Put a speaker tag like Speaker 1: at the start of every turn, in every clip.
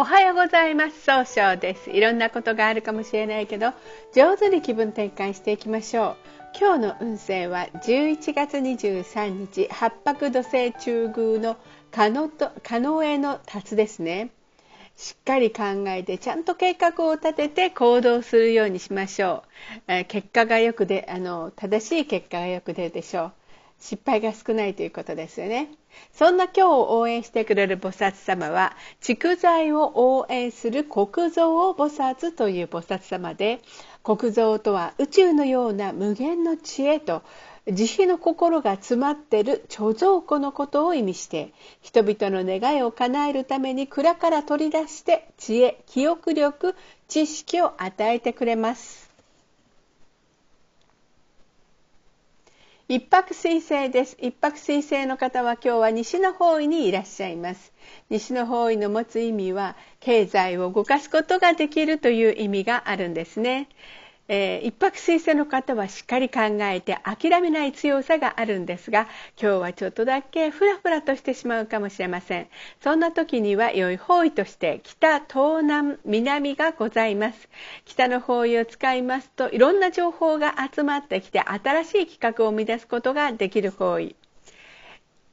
Speaker 1: おはようございます。総称です。いろんなことがあるかもしれないけど、上手に気分転換していきましょう。今日の運勢は11月23日、八白土星中宮のカノとカノエの達ですね。しっかり考えてちゃんと計画を立てて行動するようにしましょう。え結果がよくであの正しい結果がよく出るでしょう。失敗が少ないということですよね。そんな今日を応援してくれる菩薩様は、蓄財を応援する国蔵を菩薩という菩薩様で、国蔵とは宇宙のような無限の知恵と慈悲の心が詰まってる貯蔵庫のことを意味して人々の願いを叶えるために蔵から取り出して知恵記憶力知識を与えてくれます一泊水星です。一泊水星の方は今日は西の方位にいらっしゃいます。西の方位の持つ意味は経済を動かすことができるという意味があるんですね。えー、一泊水星の方はしっかり考えて諦めない強さがあるんですが今日はちょっとだけフラフラとしてしまうかもしれません。そんな時には良い方位として北東南南がございます。北の方位を使いますといろんな情報が集まってきて新しい企画を生み出すことができる方位。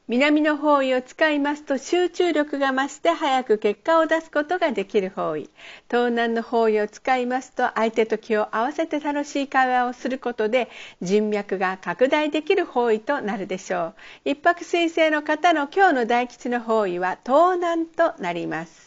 Speaker 1: 南の方位を使いますと集中力が増して早く結果を出すことができる方位。東南の方位を使いますと相手と気を合わせて楽しい会話をすることで人脈が拡大できる方位となるでしょう。一泊水星の方の今日の大吉の方位は東南となります。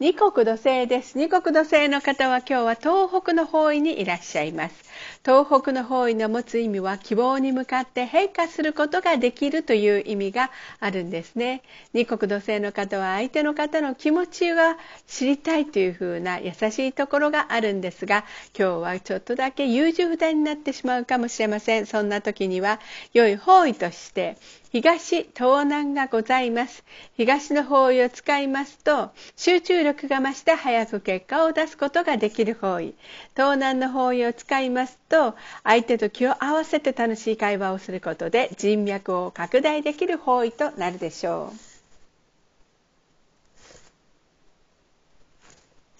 Speaker 1: 二国土星です。二国土星の方は今日は東北の方位にいらっしゃいます。東北の方位の持つ意味は希望に向かって変化することができるという意味があるんですね。二国土星の方は相手の方の気持ちが知りたいというふうな優しいところがあるんですが、今日はちょっとだけ優柔不断になってしまうかもしれません。そんな時には良い方位として東、東南がございます。東の方位を使いますと、集中力が増して早く結果を出すことができる方位。東南の方位を使いますと、相手と気を合わせて楽しい会話をすることで人脈を拡大できる方位となるでしょう。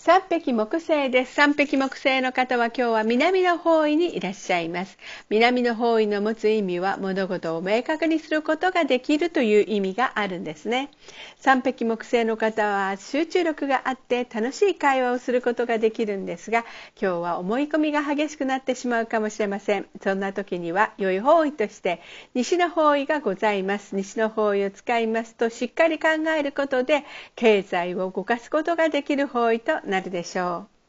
Speaker 1: 三匹木星です。三匹木星の方は今日は南の方位にいらっしゃいます。南の方位の持つ意味は物事を明確にすることができるという意味があるんですね。三匹木星の方は集中力があって楽しい会話をすることができるんですが、今日は思い込みが激しくなってしまうかもしれません。そんな時には良い方位として西の方位がございます。西の方位を使いますとしっかり考えることで経済を動かすことができる方位とななるでしょう。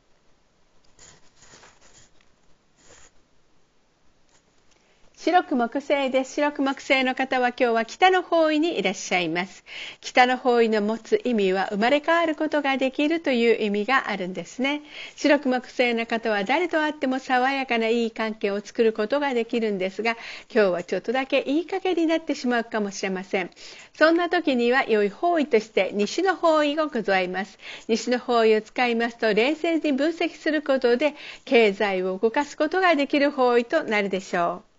Speaker 1: 白く木星です。白く木星の方は今日は北の方位にいらっしゃいます。北の方位の持つ意味は生まれ変わることができるという意味があるんですね。白く木星の方は誰と会っても爽やかないい関係を作ることができるんですが、今日はちょっとだけいい加減になってしまうかもしれません。そんな時には良い方位として西の方位がございます。西の方位を使いますと冷静に分析することで経済を動かすことができる方位となるでしょう。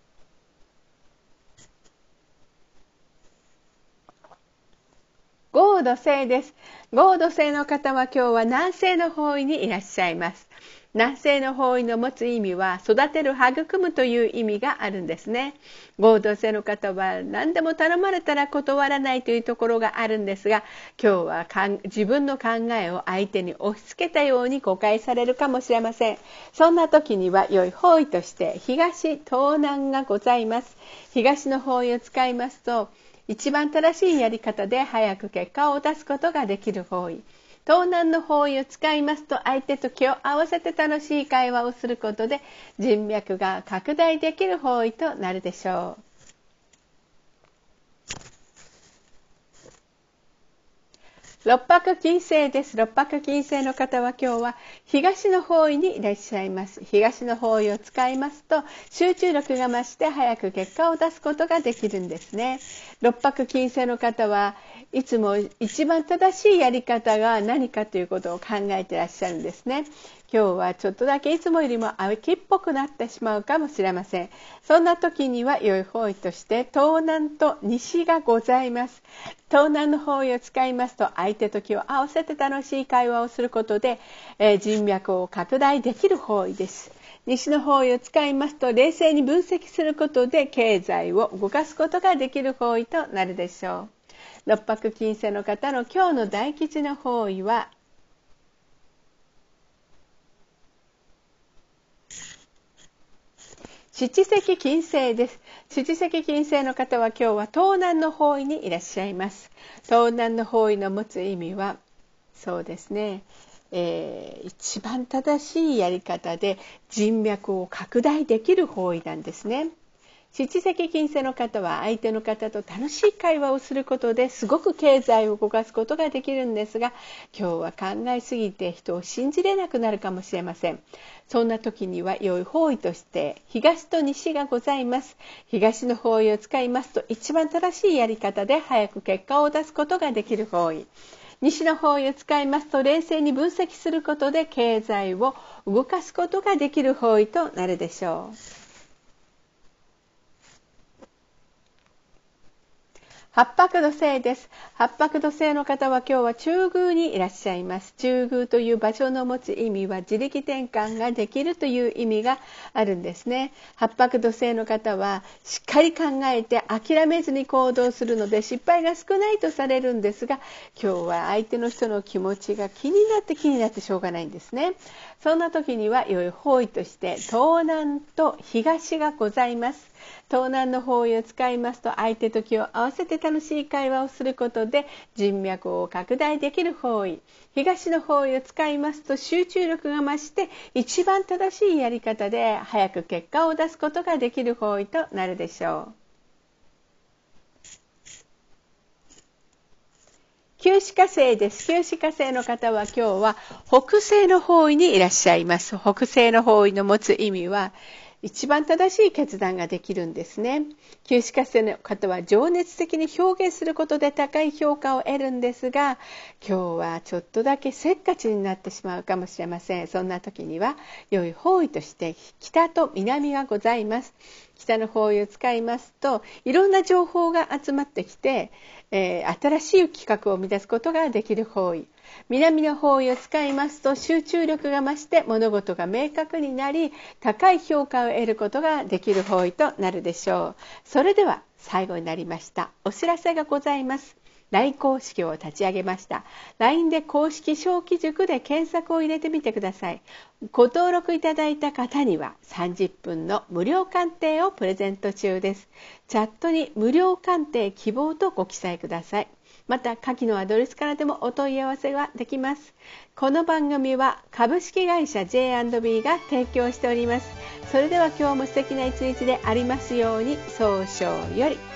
Speaker 1: 合土星です。合土星の方は今日は南西の方位にいらっしゃいます。南西の方位の持つ意味は育てる育むという意味があるんですね合同性の方は何でも頼まれたら断らないというところがあるんですが今日は自分の考えを相手に押し付けたように誤解されるかもしれませんそんな時には良い方位として東東南がございます東の方位を使いますと一番正しいやり方で早く結果を出すことができる方位東南の方位を使いますと相手と気を合わせて楽しい会話をすることで人脈が拡大できる方位となるでしょう。六白金星です。六白金星の方は今日は東の方位にいらっしゃいます。東の方位を使いますと集中力が増して早く結果を出すことができるんですね。六白金星の方はいつも一番正しいやり方が何かということを考えていらっしゃるんですね。今日はちょっとだけいつもよりも秋っぽくなってしまうかもしれません。そんな時には良い方位として東南と西がございます。東南の方位を使いますと相手と気を合わせて楽しい会話をすることで、えー、人脈を拡大できる方位です。西の方位を使いますと冷静に分析することで経済を動かすことができる方位となるでしょう。六白金星の方の今日の大吉の方位は七石金星です。七石金星の方は今日は東南の方位にいらっしゃいます。東南の方位の持つ意味は、そうですね、えー、一番正しいやり方で人脈を拡大できる方位なんですね。七石金星の方は相手の方と楽しい会話をすることですごく経済を動かすことができるんですが今日は考えすぎて人を信じれなくなるかもしれません。そんな時には良い方位として東と西がございます。東の方位を使いますと一番正しいやり方で早く結果を出すことができる方位。西の方位を使いますと冷静に分析することで経済を動かすことができる方位となるでしょう。八白土星です。八白土星の方は今日は中宮にいらっしゃいます。中宮という場所の持つ意味は自力転換ができるという意味があるんですね。八白土星の方はしっかり考えて諦めずに行動するので失敗が少ないとされるんですが、今日は相手の人の気持ちが気になって気になってしょうがないんですね。そんな時には良い方位として東南と東がございます。東南の方位を使いますと相手と気を合わせて楽しい会話をすることで人脈を拡大できる方位東の方位を使いますと集中力が増して一番正しいやり方で早く結果を出すことができる方位となるでしょう。旧歯科生です。旧歯科生の方は今日は北西の方位にいらっしゃいます。北西の方位の持つ意味は、一番正しい決断ができるんですね。旧歯科生の方は情熱的に表現することで高い評価を得るんですが、今日はちょっとだけせっかちになってしまうかもしれません。そんな時には良い方位として北と南がございます。北の方位を使いますといろんな情報が集まってきて、えー、新しい企画を生み出すことができる方位南の方位を使いますと集中力が増して物事が明確になり高い評価を得ることができる方位となるでしょう。それでは最後になりました。お知らせがございます。LINE 公式を立ち上げました。LINE で公式小規塾で検索を入れてみてください。ご登録いただいた方には30分の無料鑑定をプレゼント中です。チャットに無料鑑定希望とご記載ください。また下記のアドレスからでもお問い合わせはできます。この番組は株式会社 J&B が提供しております。それでは今日も素敵な一日でありますように早々より。